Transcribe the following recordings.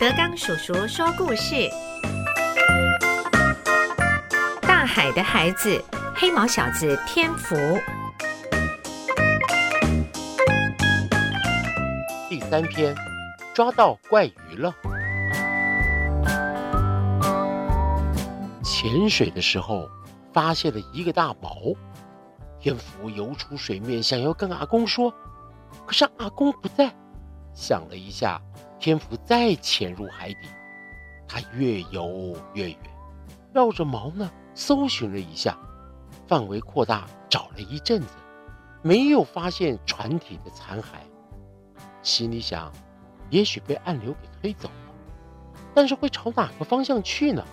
德刚叔叔说故事：大海的孩子，黑毛小子天福。第三篇，抓到怪鱼了。潜水的时候，发现了一个大宝。天福游出水面，想要跟阿公说，可是阿公不在。想了一下。天福再潜入海底，他越游越远，绕着锚呢搜寻了一下，范围扩大，找了一阵子，没有发现船体的残骸，心里想，也许被暗流给推走了，但是会朝哪个方向去呢？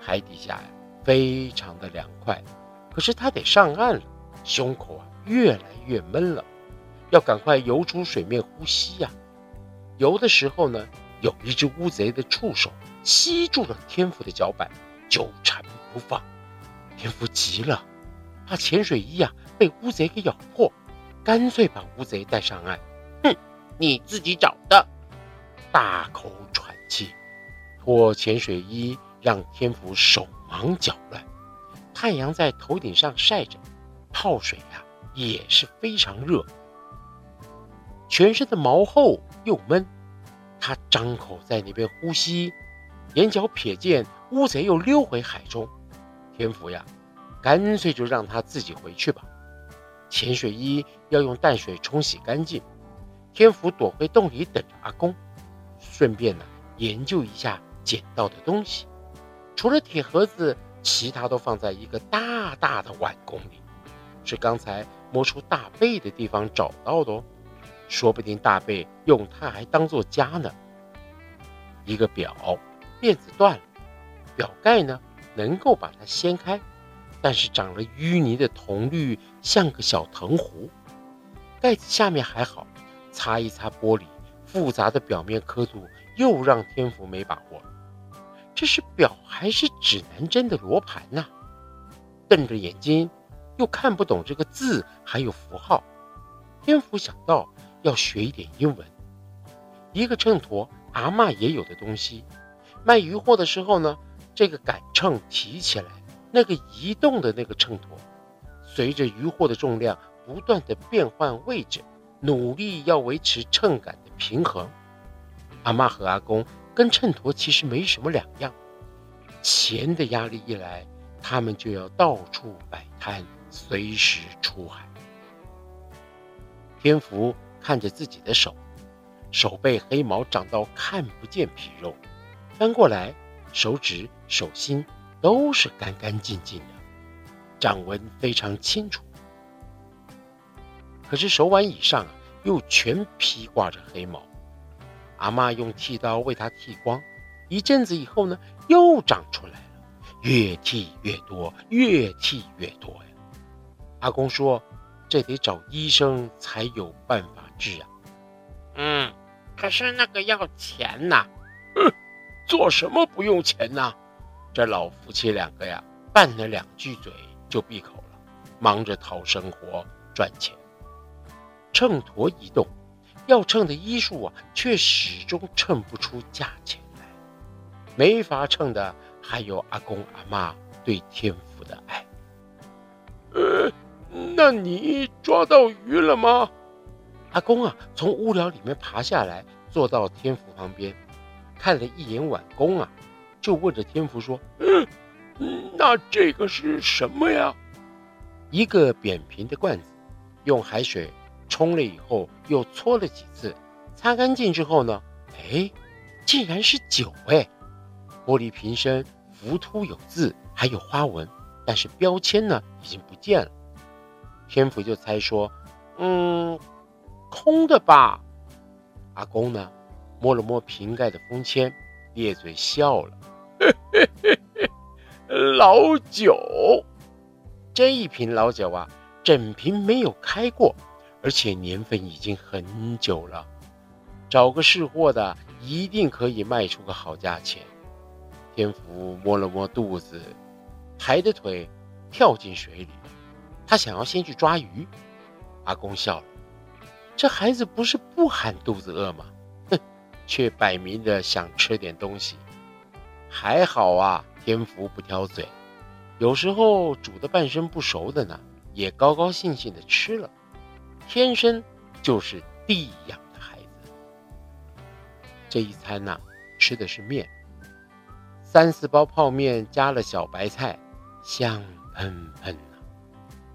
海底下呀，非常的凉快，可是他得上岸了，胸口啊越来越闷了，要赶快游出水面呼吸呀。游的时候呢，有一只乌贼的触手吸住了天福的脚板，纠缠不放。天福急了，怕潜水衣啊被乌贼给咬破，干脆把乌贼带上岸。哼，你自己找的！大口喘气，脱潜水衣，让天福手忙脚乱。太阳在头顶上晒着，泡水呀也是非常热。全身的毛厚又闷，他张口在那边呼吸，眼角瞥见乌贼又溜回海中。天福呀，干脆就让他自己回去吧。潜水衣要用淡水冲洗干净。天福躲回洞里等着阿公，顺便呢研究一下捡到的东西。除了铁盒子，其他都放在一个大大的碗宫里，是刚才摸出大贝的地方找到的哦。说不定大贝用它还当做家呢。一个表链子断了，表盖呢能够把它掀开，但是长了淤泥的铜绿像个小藤壶。盖子下面还好，擦一擦玻璃，复杂的表面刻度又让天福没把握。这是表还是指南针的罗盘呐？瞪着眼睛又看不懂这个字还有符号，天福想到。要学一点英文。一个秤砣，阿妈也有的东西。卖鱼货的时候呢，这个杆秤提起来，那个移动的那个秤砣，随着鱼货的重量不断的变换位置，努力要维持秤杆的平衡。阿妈和阿公跟秤砣其实没什么两样。钱的压力一来，他们就要到处摆摊，随时出海。天福。看着自己的手，手背黑毛长到看不见皮肉，翻过来，手指、手心都是干干净净的，掌纹非常清楚。可是手腕以上啊，又全披挂着黑毛。阿妈用剃刀为他剃光，一阵子以后呢，又长出来了，越剃越多，越剃越多呀。阿公说。这得找医生才有办法治啊！嗯，可是那个要钱呐。嗯，做什么不用钱呐？这老夫妻两个呀，拌了两句嘴就闭口了，忙着讨生活赚钱。秤砣一动，要称的医术啊，却始终称不出价钱来。没法称的还有阿公阿妈对天父的爱。呃。那你抓到鱼了吗？阿公啊，从屋梁里面爬下来，坐到天福旁边，看了一眼碗弓啊，就问着天福说：“嗯，那这个是什么呀？”一个扁平的罐子，用海水冲了以后，又搓了几次，擦干净之后呢，哎，竟然是酒哎！玻璃瓶身浮凸有字，还有花纹，但是标签呢已经不见了。天福就猜说：“嗯，空的吧。”阿公呢，摸了摸瓶盖的封签，咧嘴笑了：“ 老酒，这一瓶老酒啊，整瓶没有开过，而且年份已经很久了。找个识货的，一定可以卖出个好价钱。”天福摸了摸肚子，抬着腿跳进水里。他想要先去抓鱼，阿公笑了。这孩子不是不喊肚子饿吗？哼，却摆明的想吃点东西。还好啊，天福不挑嘴，有时候煮的半生不熟的呢，也高高兴兴的吃了。天生就是地养的孩子。这一餐呢，吃的是面，三四包泡面加了小白菜，香喷喷呐。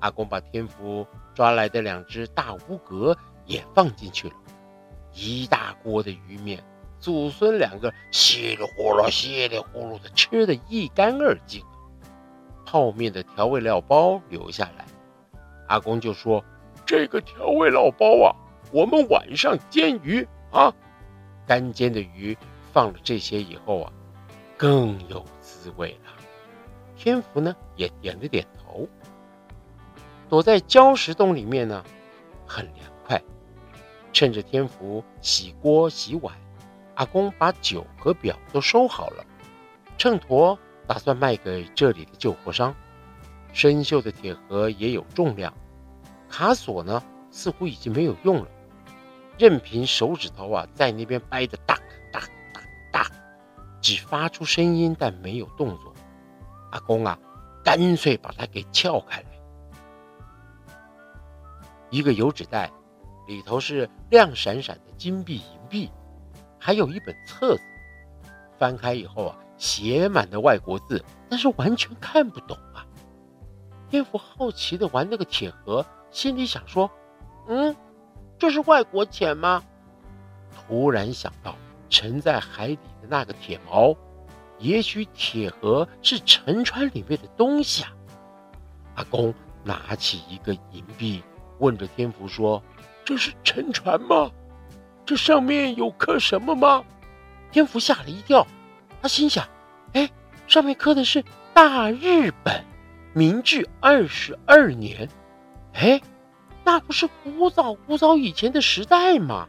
阿公把天福抓来的两只大乌蛤也放进去了，一大锅的鱼面。祖孙两个稀里呼噜、稀里呼噜的吃的一干二净，泡面的调味料包留下来。阿公就说：“这个调味料包啊，我们晚上煎鱼啊。干煎的鱼放了这些以后啊，更有滋味了。”天福呢也点了点头。躲在礁石洞里面呢，很凉快。趁着天福洗锅洗碗。阿公把酒和表都收好了，秤砣打算卖给这里的旧货商。生锈的铁盒也有重量，卡锁呢似乎已经没有用了，任凭手指头啊在那边掰的哒哒哒哒，只发出声音但没有动作。阿公啊，干脆把它给撬开来，一个油纸袋，里头是亮闪闪的金币银币。还有一本册子，翻开以后啊，写满了外国字，但是完全看不懂啊。天福好奇的玩那个铁盒，心里想说：“嗯，这是外国钱吗？”突然想到沉在海底的那个铁锚，也许铁盒是沉船里面的东西啊。阿公拿起一个银币，问着天福说：“这是沉船吗？”这上面有刻什么吗？天福吓了一跳，他心想：“哎，上面刻的是大日本，明治二十二年。哎，那不是古早古早以前的时代吗？”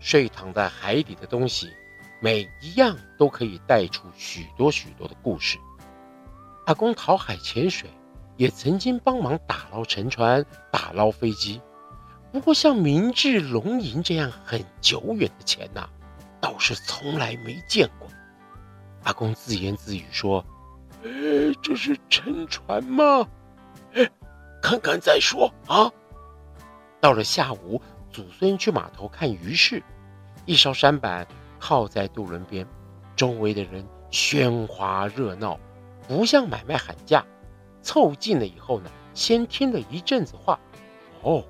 睡躺在海底的东西，每一样都可以带出许多许多的故事。阿公讨海潜水，也曾经帮忙打捞沉船、打捞飞机。不过，像明治龙银这样很久远的钱呐，倒是从来没见过。阿公自言自语说：“哎，这是沉船吗？哎，看看再说啊。”到了下午，祖孙去码头看鱼市，一艘山板靠在渡轮边，周围的人喧哗热闹，不像买卖喊价。凑近了以后呢，先听了一阵子话，哦。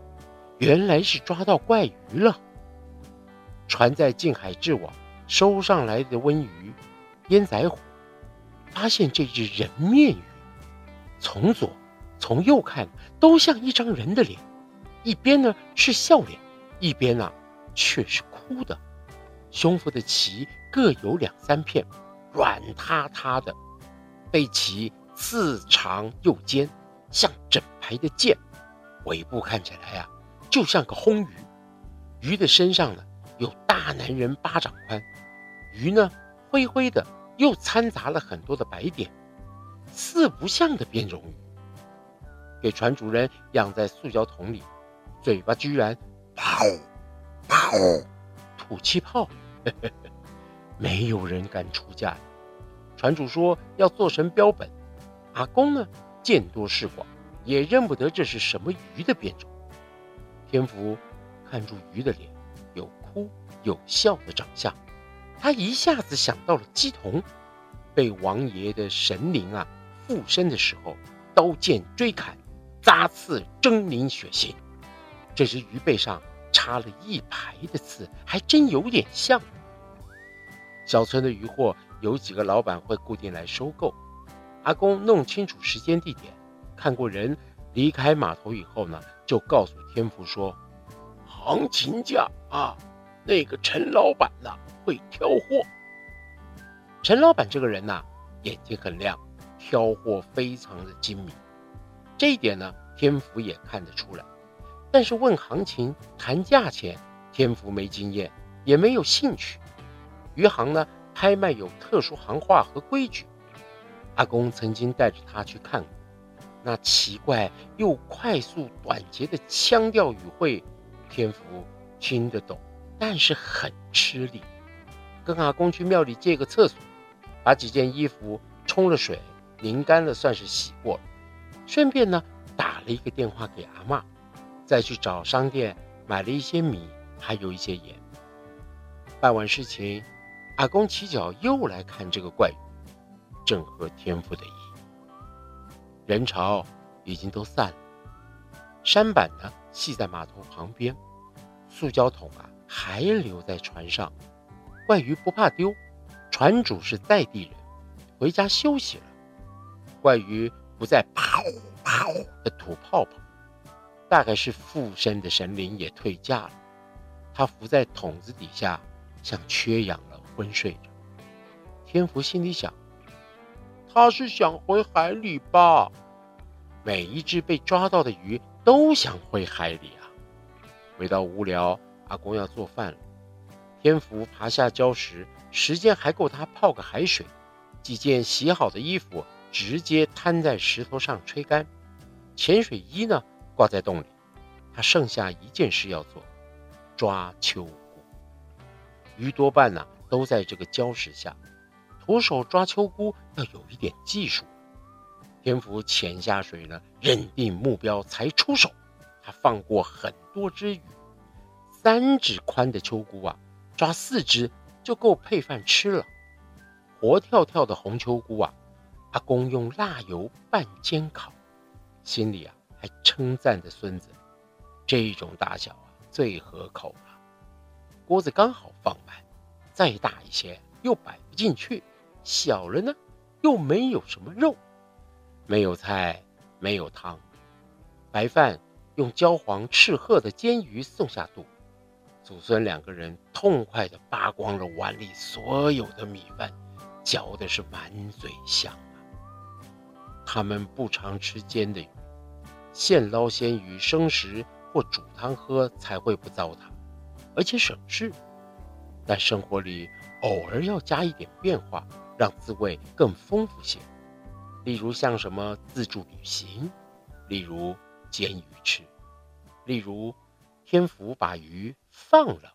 原来是抓到怪鱼了。船在近海置网，收上来的温鱼、烟仔虎，发现这只人面鱼，从左从右看都像一张人的脸，一边呢是笑脸，一边呢却是哭的。胸腹的鳍各有两三片，软塌塌的，背鳍似长又尖，像整排的箭。尾部看起来呀。就像个红鱼，鱼的身上呢有大男人巴掌宽，鱼呢灰灰的，又掺杂了很多的白点，四不像的变种鱼。给船主人养在塑胶桶里，嘴巴居然泡泡吐气泡，没有人敢出价。船主说要做成标本，阿公呢见多识广，也认不得这是什么鱼的变种。天福看住鱼的脸，有哭有笑的长相，他一下子想到了鸡童被王爷的神灵啊附身的时候，刀剑追砍、扎刺狰狞血腥。这只鱼背上插了一排的刺，还真有点像。小村的鱼货有几个老板会固定来收购。阿公弄清楚时间地点，看过人离开码头以后呢？就告诉天福说：“行情价啊，那个陈老板呐会挑货。陈老板这个人呐，眼睛很亮，挑货非常的精明。这一点呢，天福也看得出来。但是问行情、谈价钱，天福没经验，也没有兴趣。余杭呢，拍卖有特殊行话和规矩。阿公曾经带着他去看过。”那奇怪又快速短捷的腔调语汇，天福听得懂，但是很吃力。跟阿公去庙里借个厕所，把几件衣服冲了水，拧干了，算是洗过了。顺便呢，打了一个电话给阿妈，再去找商店买了一些米，还有一些盐。办完事情，阿公起脚又来看这个怪鱼，正合天父的意。人潮已经都散了，山板呢系在码头旁边，塑胶桶啊还留在船上。怪鱼不怕丢，船主是在地人，回家休息了。怪鱼不再啪呼啪呼的吐泡泡，大概是附身的神灵也退驾了。他伏在桶子底下，像缺氧了，昏睡着。天福心里想。他是想回海里吧？每一只被抓到的鱼都想回海里啊！回到无聊，阿公要做饭了。天福爬下礁石，时间还够他泡个海水。几件洗好的衣服直接摊在石头上吹干。潜水衣呢，挂在洞里。他剩下一件事要做：抓秋。鱼多半呢都在这个礁石下。徒手抓秋菇要有一点技术。天福潜下水呢，认定目标才出手。他放过很多只鱼，三指宽的秋菇啊，抓四只就够配饭吃了。活跳跳的红秋菇啊，阿公用辣油拌煎烤，心里啊还称赞着孙子：这种大小啊最合口了。锅子刚好放满，再大一些又摆不进去。小了呢，又没有什么肉，没有菜，没有汤，白饭用焦黄赤褐的煎鱼送下肚，祖孙两个人痛快地扒光了碗里所有的米饭，嚼的是满嘴香啊。他们不常吃煎的鱼，现捞鲜鱼生食或煮汤喝才会不糟蹋，而且省事。但生活里偶尔要加一点变化。让滋味更丰富些，例如像什么自助旅行，例如煎鱼吃，例如天福把鱼放了。